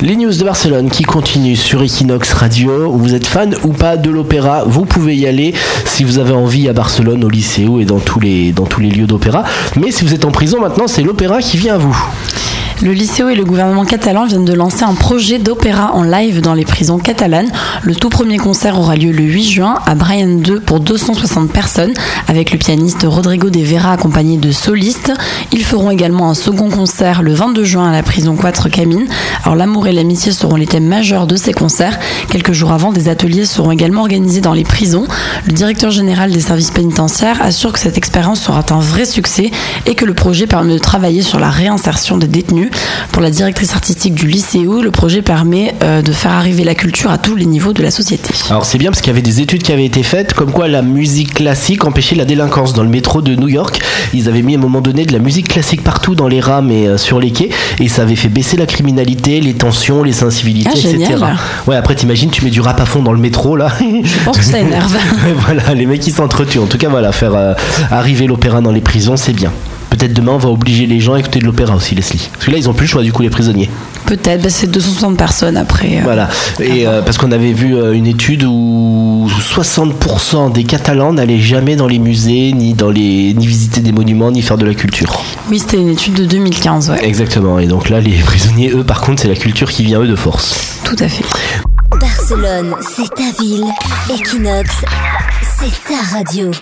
Les news de Barcelone qui continuent sur Equinox Radio. Vous êtes fan ou pas de l'opéra? Vous pouvez y aller si vous avez envie à Barcelone, au Lycéo et dans tous les lieux d'opéra. Mais si vous êtes en prison maintenant, c'est l'opéra qui vient à vous. Le Lycéo et le gouvernement catalan viennent de lancer un projet d'opéra en live dans les prisons catalanes. Le tout premier concert aura lieu le 8 juin à Brian 2 pour 260 personnes avec le pianiste Rodrigo de Vera accompagné de solistes. Ils feront également un second concert le 22 juin à la prison 4 Camine. Alors l'amour et l'amitié seront les thèmes majeurs de ces concerts. Quelques jours avant, des ateliers seront également organisés dans les prisons. Le directeur général des services pénitentiaires assure que cette expérience sera un vrai succès et que le projet permet de travailler sur la réinsertion des détenus pour la directrice artistique du lycéo, le projet permet euh, de faire arriver la culture à tous les niveaux de la société. Alors c'est bien parce qu'il y avait des études qui avaient été faites comme quoi la musique classique empêchait la délinquance. Dans le métro de New York, ils avaient mis à un moment donné de la musique classique partout dans les rames et euh, sur les quais et ça avait fait baisser la criminalité, les tensions, les incivilités, ah, etc. Ouais, après t'imagines, tu mets du rap à fond dans le métro là. Je pense que ça énerve. voilà, les mecs qui s'entretuent. En tout cas, voilà, faire euh, arriver l'opéra dans les prisons, c'est bien. Peut-être demain, on va obliger les gens à écouter de l'opéra aussi, Leslie. Parce que là, ils ont plus le choix, du coup, les prisonniers. Peut-être, bah, c'est 260 personnes après. Euh, voilà. Et euh, parce qu'on avait vu euh, une étude où 60% des Catalans n'allaient jamais dans les musées, ni, dans les, ni visiter des monuments, ni faire de la culture. Oui, c'était une étude de 2015, ouais. Exactement. Et donc là, les prisonniers, eux, par contre, c'est la culture qui vient, eux, de force. Tout à fait. Barcelone, c'est ta ville. Equinox, c'est ta radio.